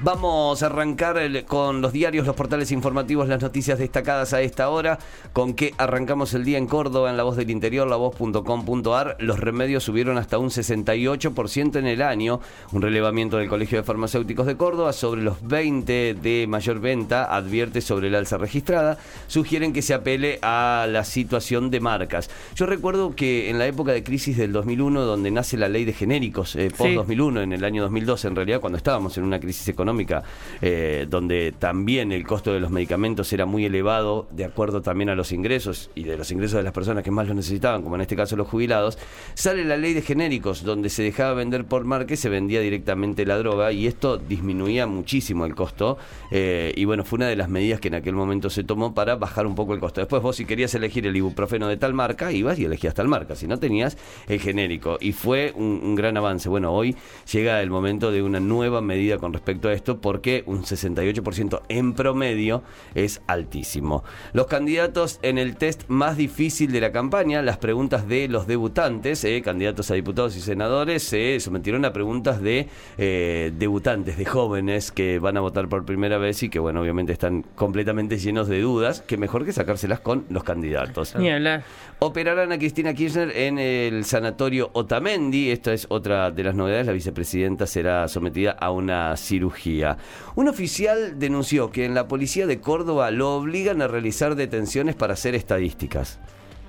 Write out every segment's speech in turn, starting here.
Vamos a arrancar el- con los diarios, los portales informativos, las noticias destacadas a esta hora. Con que arrancamos el día en Córdoba, en La Voz del Interior, lavoz.com.ar. Los remedios subieron hasta un 68% en el año. Un relevamiento del Colegio de Farmacéuticos de Córdoba sobre los 20 de mayor venta advierte sobre el alza registrada. Sugieren que se apele a la situación de marcas. Yo recuerdo que en la época de crisis del 2001, donde nace la ley de genéricos, eh, post Sí. 2001, en el año 2012, en realidad, cuando estábamos en una crisis económica, eh, donde también el costo de los medicamentos era muy elevado, de acuerdo también a los ingresos y de los ingresos de las personas que más los necesitaban, como en este caso los jubilados, sale la ley de genéricos, donde se dejaba vender por marca y se vendía directamente la droga, y esto disminuía muchísimo el costo. eh, y bueno, fue una de las medidas que en aquel momento se tomó para bajar un poco el costo. Después vos, si querías elegir el ibuprofeno de tal marca, ibas y elegías tal marca. Si no tenías el genérico. Y fue un, un gran avance. Bueno, hoy llega el momento de una nueva medida con respecto a esto, porque un 68% en promedio es altísimo. Los candidatos en el test más difícil de la campaña, las preguntas de los debutantes, eh, candidatos a diputados y senadores, se sometieron a preguntas de eh, debutantes, de jóvenes que van a votar por primera vez y que, bueno, obviamente están completamente llenos de dudas, que mejor que sacárselas con los candidatos. Ni hablar. Operarán a Cristina Kirchner en el sanatorio Otamendi. Esta es otra de las novedades. La vicepresidenta será sometida a una cirugía. Un oficial denunció que en la policía de Córdoba lo obligan a realizar detenciones para hacer estadísticas.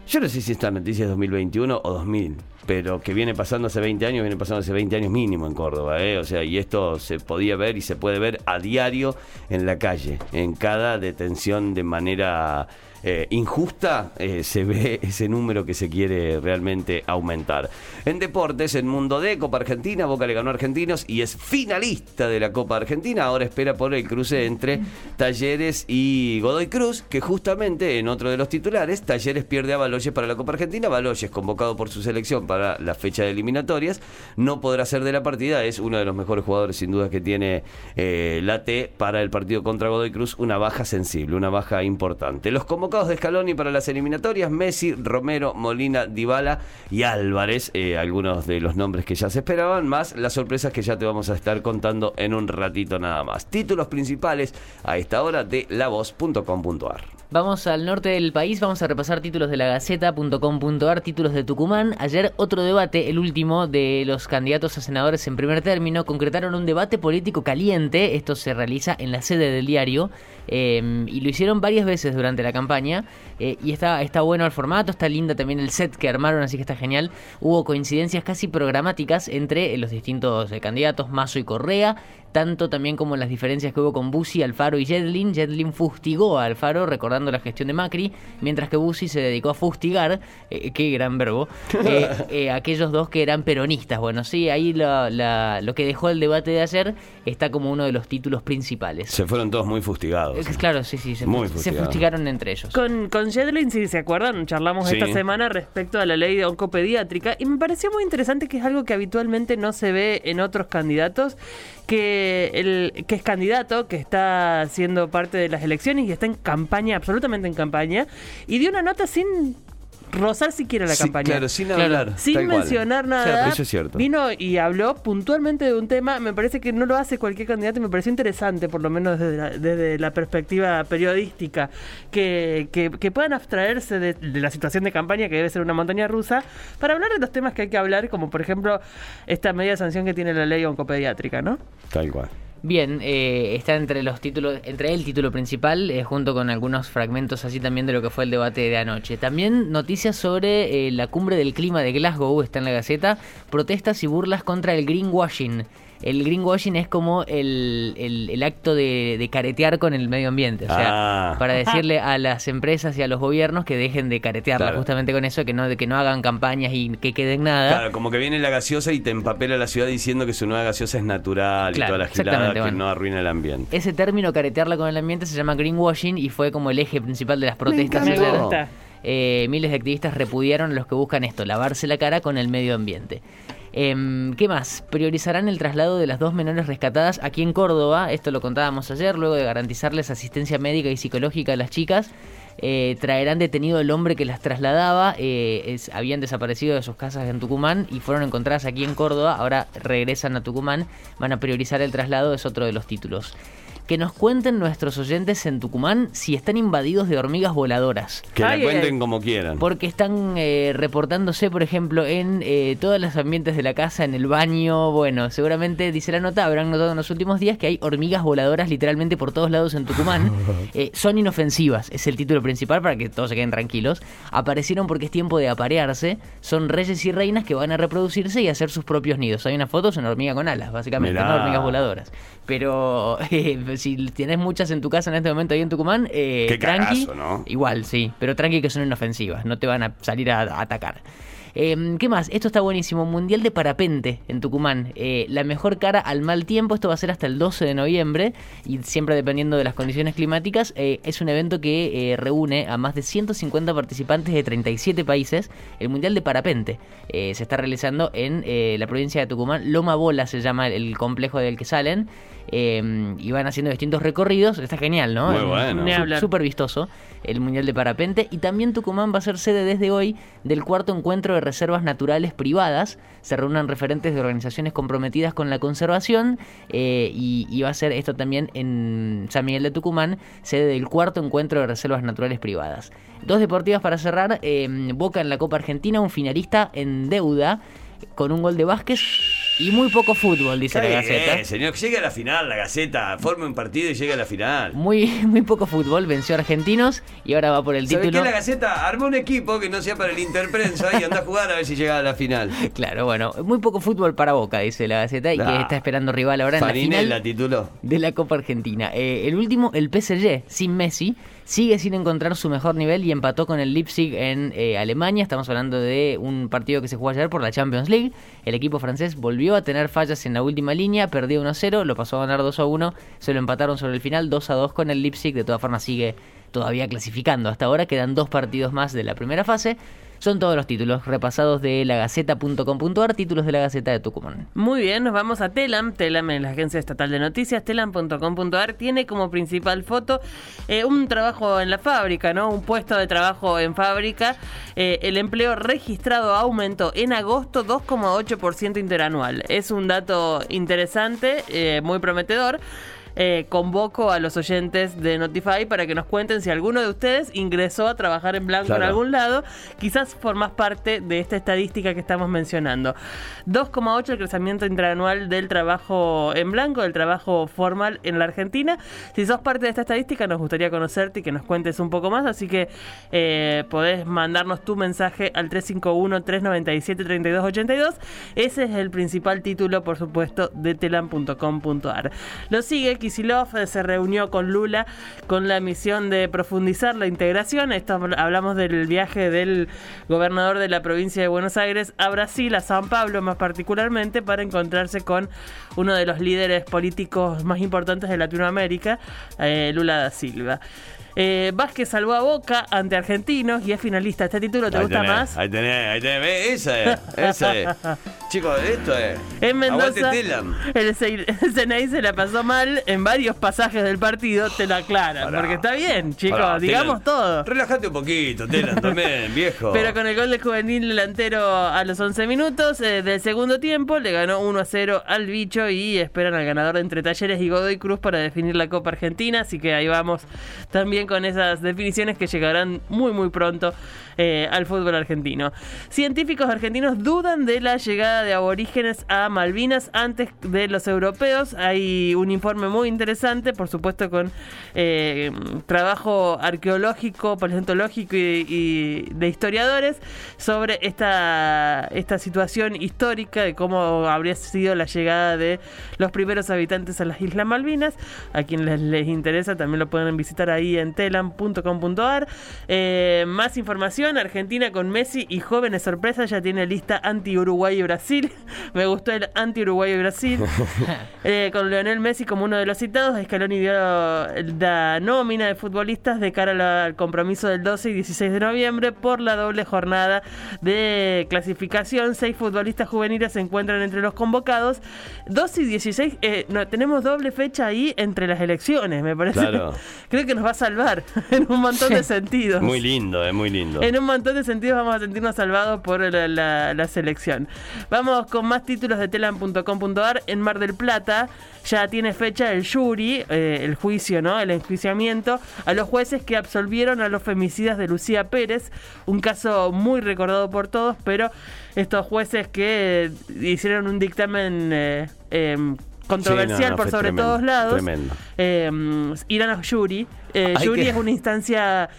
Yo no sé si esta noticia es 2021 o 2000, pero que viene pasando hace 20 años, viene pasando hace 20 años mínimo en Córdoba, ¿eh? O sea, y esto se podía ver y se puede ver a diario en la calle, en cada detención de manera eh, injusta, eh, se ve ese número que se quiere realmente aumentar. En deportes, en Mundo D, Copa Argentina, Boca le ganó a Argentinos y es finalista de la Copa Argentina. Ahora espera por el cruce entre Talleres y Godoy Cruz, que justamente en otro de los titulares, Talleres pierde a Baloyes para la Copa Argentina. Baloyes, convocado por su selección para la fecha de eliminatorias, no podrá ser de la partida. Es uno de los mejores jugadores, sin duda, que tiene eh, la T para el partido contra Godoy Cruz. Una baja sensible, una baja importante. Los convocados de Scaloni para las eliminatorias: Messi, Romero, Molina, Dybala y Álvarez. eh, algunos de los nombres que ya se esperaban, más las sorpresas que ya te vamos a estar contando en un ratito nada más. Títulos principales a esta hora de lavoz.com.ar. Vamos al norte del país, vamos a repasar títulos de la Gaceta.com.ar, títulos de Tucumán. Ayer otro debate, el último de los candidatos a senadores en primer término, concretaron un debate político caliente. Esto se realiza en la sede del diario eh, y lo hicieron varias veces durante la campaña. eh, y está, está bueno el formato, está linda también el set que armaron, así que está genial. Hubo coincidencias casi programáticas entre los distintos eh, candidatos, Mazo y Correa, tanto también como las diferencias que hubo con Bussi, Alfaro y Jedlin. Jedlin fustigó a Alfaro recordando la gestión de Macri, mientras que Bussi se dedicó a fustigar, eh, qué gran verbo, eh, eh, aquellos dos que eran peronistas. Bueno, sí, ahí la- la- lo que dejó el debate de ayer está como uno de los títulos principales. Se fueron todos muy fustigados. Que, claro, sí, sí, se, Muy se fustigaron entre ellos. Con, con Jedlin, si se acuerdan, charlamos Sí. esta semana respecto a la ley de oncopediátrica y me pareció muy interesante que es algo que habitualmente no se ve en otros candidatos, que el que es candidato, que está siendo parte de las elecciones y está en campaña, absolutamente en campaña, y dio una nota sin rozar siquiera la Sí, campaña. Claro, sin Claro. hablar. Sin cual. mencionar nada, Claro, eso es cierto. vino y habló puntualmente de un tema. Me parece que no lo hace cualquier candidato y me pareció interesante, por lo menos desde la, desde la perspectiva periodística, que, que- que puedan abstraerse de, de la situación de campaña, que debe ser una montaña rusa, para hablar de los temas que hay que hablar, como por ejemplo esta media sanción que tiene la ley oncopediátrica, ¿no? Tal cual. Bien, eh, está entre los títulos, entre el título principal, eh, junto con algunos fragmentos así también de lo que fue el debate de anoche. También noticias sobre eh, la cumbre del clima de Glasgow, está en la Gaceta, protestas y burlas contra el greenwashing. El greenwashing es como el, el- el acto de, de caretear con el medio ambiente. O sea, Ah. para decirle a las empresas y a los gobiernos que dejen de caretearla Claro. justamente con eso, que no, de que no hagan campañas y que queden nada. Claro, como que viene la gaseosa y te empapela la ciudad diciendo que su nueva gaseosa es natural Claro, y toda la gilada exactamente, que bueno. no arruina el ambiente. Ese término, caretearla con el ambiente, se llama greenwashing y fue como el eje principal de las protestas. Me. Eh, miles de activistas repudiaron a los que buscan esto, lavarse la cara con el medio ambiente. Em, ¿Qué más? Priorizarán el traslado de las dos menores rescatadas aquí en Córdoba. Esto lo contábamos ayer, luego de garantizarles asistencia médica y psicológica a las chicas. eh, traerán detenido el hombre que las trasladaba. eh, habían desaparecido de sus casas en Tucumán y fueron encontradas aquí en Córdoba. Ahora regresan a Tucumán. Van a priorizar el traslado, es otro de los títulos. Que nos cuenten nuestros oyentes en Tucumán si están invadidos de hormigas voladoras. Que la cuenten como quieran. Porque están eh, reportándose, por ejemplo, en eh, todos los ambientes de la casa, en el baño. Bueno, seguramente, dice la nota, habrán notado en los últimos días que hay hormigas voladoras literalmente por todos lados en Tucumán. Eh, son inofensivas, es el título principal para que todos se queden tranquilos. Aparecieron porque es tiempo de aparearse. Son reyes y reinas que van a reproducirse y hacer sus propios nidos. Hay una foto, es una hormiga con alas, básicamente, Mirá. no hormigas voladoras. Pero eh, si tienes muchas en tu casa en este momento ahí en Tucumán, eh, Qué tranqui. ¿no? Igual, sí, pero tranqui que son inofensivas, no te van a salir a, a atacar. Eh, ¿Qué más? Esto está buenísimo. Mundial de Parapente en Tucumán. Eh, la mejor cara al mal tiempo. Esto va a ser hasta el 12 de noviembre. Y siempre dependiendo de las condiciones climáticas. eh, es un evento que eh, reúne a más de 150 participantes de 37 países. El Mundial de Parapente eh, se está realizando en eh, la provincia de Tucumán. Loma Bola se llama el complejo del que salen. eh, y van haciendo distintos recorridos. Está genial, ¿no? Muy Es bueno. Súper vistoso el Mundial de Parapente. Y también Tucumán va a ser sede desde hoy del cuarto encuentro reservas naturales privadas. Se reúnen referentes de organizaciones comprometidas con la conservación. eh, y, y va a ser esto también en San Miguel de Tucumán, sede del cuarto encuentro de reservas naturales privadas. Dos deportivas para cerrar. eh, Boca en la Copa Argentina, un finalista en deuda con un gol de Vázquez y muy poco fútbol, dice la bien, Gaceta. señor, llegue a la final, la Gaceta. Forme un partido y llegue a la final. Muy, muy poco fútbol, venció a Argentinos y ahora va por el ¿Sabes título. qué? La Gaceta armó un equipo que no sea para el Interprensa y anda a jugar a ver si llega a la final. Claro, bueno, muy poco fútbol para Boca, dice la Gaceta, y que está esperando rival ahora en la Farinella final tituló. de la Copa Argentina. Eh, el último, el PSG, sin Messi, sigue sin encontrar su mejor nivel y empató con el Leipzig en eh, Alemania. Estamos hablando de un partido que se jugó ayer por la Champions League. El equipo francés volvió a tener fallas en la última línea, perdió 1-0, lo pasó a ganar 2-1, se lo empataron sobre el final 2-2 con el Leipzig. De todas formas sigue todavía clasificando. Hasta ahora quedan dos partidos más de la primera fase. Son todos los títulos repasados de lagaceta.com.ar, títulos de la Gaceta de Tucumán. Muy bien, nos vamos a Telam. Telam es la agencia estatal de noticias. Telam.com.ar tiene como principal foto eh, un trabajo en la fábrica, ¿no? Un puesto de trabajo en fábrica. Eh, el empleo registrado aumentó en agosto 2,8% interanual. Es un dato interesante, eh, muy prometedor. Eh, convoco a los oyentes de Notify para que nos cuenten si alguno de ustedes ingresó a trabajar en blanco en algún lado. Quizás formas parte de esta estadística que estamos mencionando. 2,8 el crecimiento interanual del trabajo en blanco, del trabajo formal en la Argentina. Si sos parte de esta estadística, nos gustaría conocerte y que nos cuentes un poco más. Así que eh, podés mandarnos tu mensaje al 351-397-3282. Ese es el principal título, por supuesto, de telam.com.ar. Lo sigue Kisilov, eh, se reunió con Lula con la misión de profundizar la integración. Esto habl- hablamos del viaje del gobernador de la provincia de Buenos Aires a Brasil, a San Pablo más particularmente, para encontrarse con uno de los líderes políticos más importantes de Latinoamérica, eh, Lula da Silva. Eh, Vázquez salvó a Boca ante Argentinos y es finalista. ¿Este título te Ahí gusta tenés, más? Ahí tenés, ahí tenés. Esa es, esa es. Chicos, esto es. En Mendoza, el, CNI se la pasó mal en varios pasajes del partido, te lo aclaran. Pará. Porque está bien, chicos, Pará, digamos todo. Relájate un poquito, Telan, también, viejo. Pero con el gol de juvenil delantero a los 11 minutos eh, del segundo tiempo, le ganó 1 a 0 al bicho y esperan al ganador entre Talleres y Godoy Cruz para definir la Copa Argentina. Así que ahí vamos también con esas definiciones que llegarán muy, muy pronto eh, al fútbol argentino. Científicos argentinos dudan de la llegada de aborígenes a Malvinas antes de los europeos. Hay un informe muy interesante, por supuesto, con eh, trabajo arqueológico, paleontológico y, de historiadores sobre esta, esta situación histórica de cómo habría sido la llegada de los primeros habitantes a las Islas Malvinas. A quienes les, les interesa también lo pueden visitar ahí en telam.com.ar. Eh, más información. Argentina con Messi y jóvenes sorpresas ya tiene lista anti-Uruguay y Brasil. Me gustó el anti-Uruguay y Brasil. Eh, con Leonel Messi como uno de los citados, Scaloni dio la nómina de futbolistas de cara la- al compromiso del 12 y 16 de noviembre por la doble jornada de clasificación. Seis futbolistas juveniles se encuentran entre los convocados. 12 y 16, eh, no, tenemos doble fecha ahí entre las elecciones, me parece. Claro. Creo que nos va a salvar en un montón de sentidos. Muy lindo, es muy lindo. En un montón de sentidos vamos a sentirnos salvados por la, la- la selección. Vamos con más títulos de telam.com.ar. En Mar del Plata ya tiene fecha el jury, eh, el juicio, ¿no? El enjuiciamiento a los jueces que absolvieron a los femicidas de Lucía Pérez. Un caso muy recordado por todos, pero estos jueces que eh, hicieron un dictamen eh, em, controversial Sí, no, no, por sobre tremendo, todos lados. tremendo. Eh, irán a jury. Eh, que- es una instancia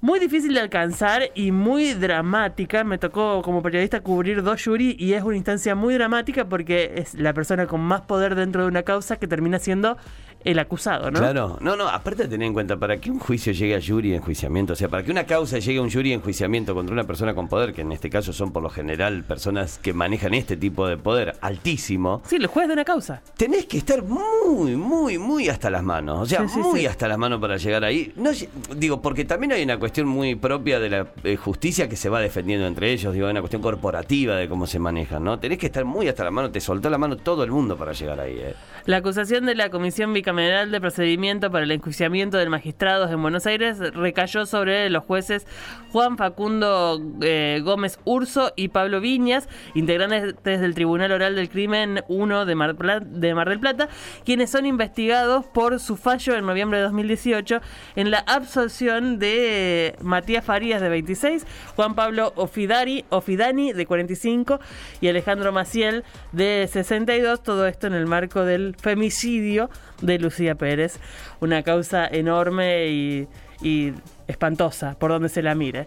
muy difícil de alcanzar y muy dramática. Me tocó como periodista cubrir dos jury y es una instancia muy dramática porque es la persona con más poder dentro de una causa que termina siendo el acusado, ¿no? Claro, no, no, aparte de tener en cuenta, para que un juicio llegue a jury de enjuiciamiento, o sea, para que una causa llegue a un jury de enjuiciamiento contra una persona con poder, que en este caso son por lo general personas que manejan este tipo de poder altísimo, Sí, el juez de una causa. tenés que estar muy, muy, muy hasta las manos. O sea, Sí, sí, muy sí. hasta las manos para llegar ahí. No, digo, porque también hay una cuestión muy propia de la eh, justicia que se va defendiendo entre ellos. Digo, una cuestión corporativa de cómo se manejan, ¿no? Tenés que estar muy hasta la mano. Te soltó la mano todo el mundo para llegar ahí, ¿eh? La acusación de la Comisión Bicameral de Procedimiento para el Enjuiciamiento del Magistrados en Buenos Aires recayó sobre los jueces Juan Facundo eh, Gómez Urso y Pablo Viñas, integrantes del Tribunal Oral del Crimen 1 de Mar, de Mar del Plata, quienes son investigados por su fallo en noviembre de 2018 en la absolución de Matías Farías de 26, Juan Pablo Ofidari, Ofidani de 45 y Alejandro Maciel de 62, todo esto en el marco del femicidio de Lucía Pérez, una causa enorme y, y espantosa por donde se la mire.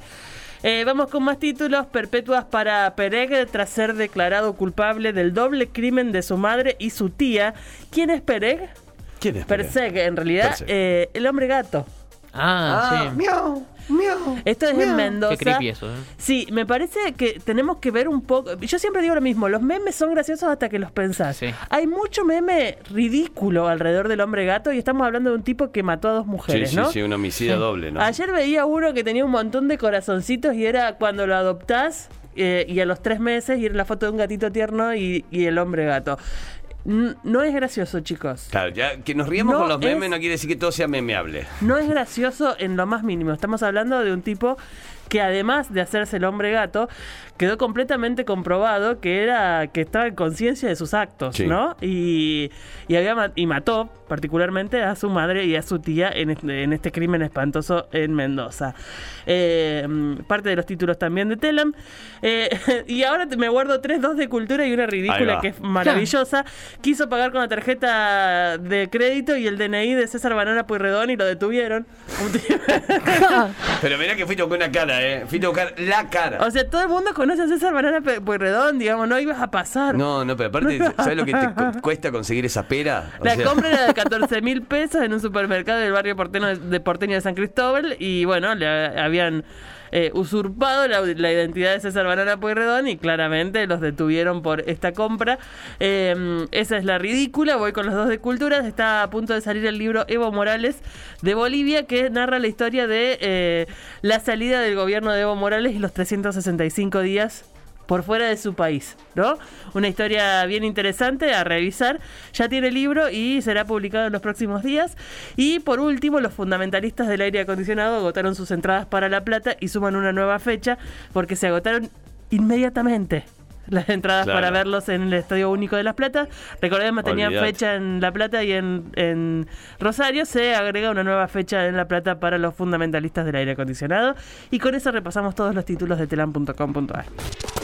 Eh, vamos con más títulos. Perpetuas para Pereg tras ser declarado culpable del doble crimen de su madre y su tía. ¿Quién es Pereg? ¿Quién es? Perseg, en realidad, Perseg. eh, el hombre gato. Ah, sí. miau, miau. Esto es en Mendoza. Qué creepy eso, ¿eh? Sí, me parece que tenemos que ver un poco. Yo siempre digo lo mismo: los memes son graciosos hasta que los pensás. Sí. Hay mucho meme ridículo alrededor del hombre gato y estamos hablando de un tipo que mató a dos Sí, mujeres, sí, ¿no? sí, un homicidio doble, ¿no? Ayer veía uno que tenía un montón de corazoncitos y era cuando lo adoptás eh, y a los tres meses y era la foto de un gatito tierno y, y el hombre gato. No es gracioso, chicos. Claro, ya que nos riemos No con los memes es- no quiere decir que todo sea memeable. No es gracioso en lo más mínimo. Estamos hablando de un tipo que además de hacerse el hombre gato, quedó completamente comprobado que era que estaba en conciencia de sus actos, Sí. ¿no? Y, y había y mató particularmente a su madre y a su tía en este, en este crimen espantoso en Mendoza. Eh, mm, parte de los títulos también de Telam. Eh, y ahora me guardo tres dos de cultura y una ridícula que es maravillosa. Quiso pagar con la tarjeta de crédito y el DNI de César Banana Pueyrredón y lo detuvieron. Pero mirá que fuiste con una cara, ¿eh? Fuiste a buscar la cara. o sea, todo el mundo conoce a César Banana Pueyrredón, digamos, no ibas a pasar. No, no, pero aparte, ¿sabes lo que te cu- cuesta conseguir esa pera? O La sea, compra era de 14 mil pesos en un supermercado del barrio porteño de porteño de San Cristóbal y bueno, le habían eh, usurpado la, identidad de César Banana Pueyrredón y claramente los detuvieron por esta compra. Eh, esa es la ridícula. Voy con los dos de culturas. Está a punto de salir el libro Evo Morales de Bolivia que narra la historia de eh, la salida del gobierno de Evo Morales y los 365 días por fuera de su país, ¿no? Una historia bien interesante a revisar. Ya tiene libro y será publicado en los próximos días. Y por último, los fundamentalistas del aire acondicionado agotaron sus entradas para La Plata y suman una nueva fecha porque se agotaron inmediatamente las entradas Claro. para verlos en el Estadio Único de Las Plata. Recordemos, tenían fecha en La Plata y en, en Rosario. Se agrega una nueva fecha en La Plata para los fundamentalistas del aire acondicionado. Y con eso repasamos todos los títulos de telam.com.ar.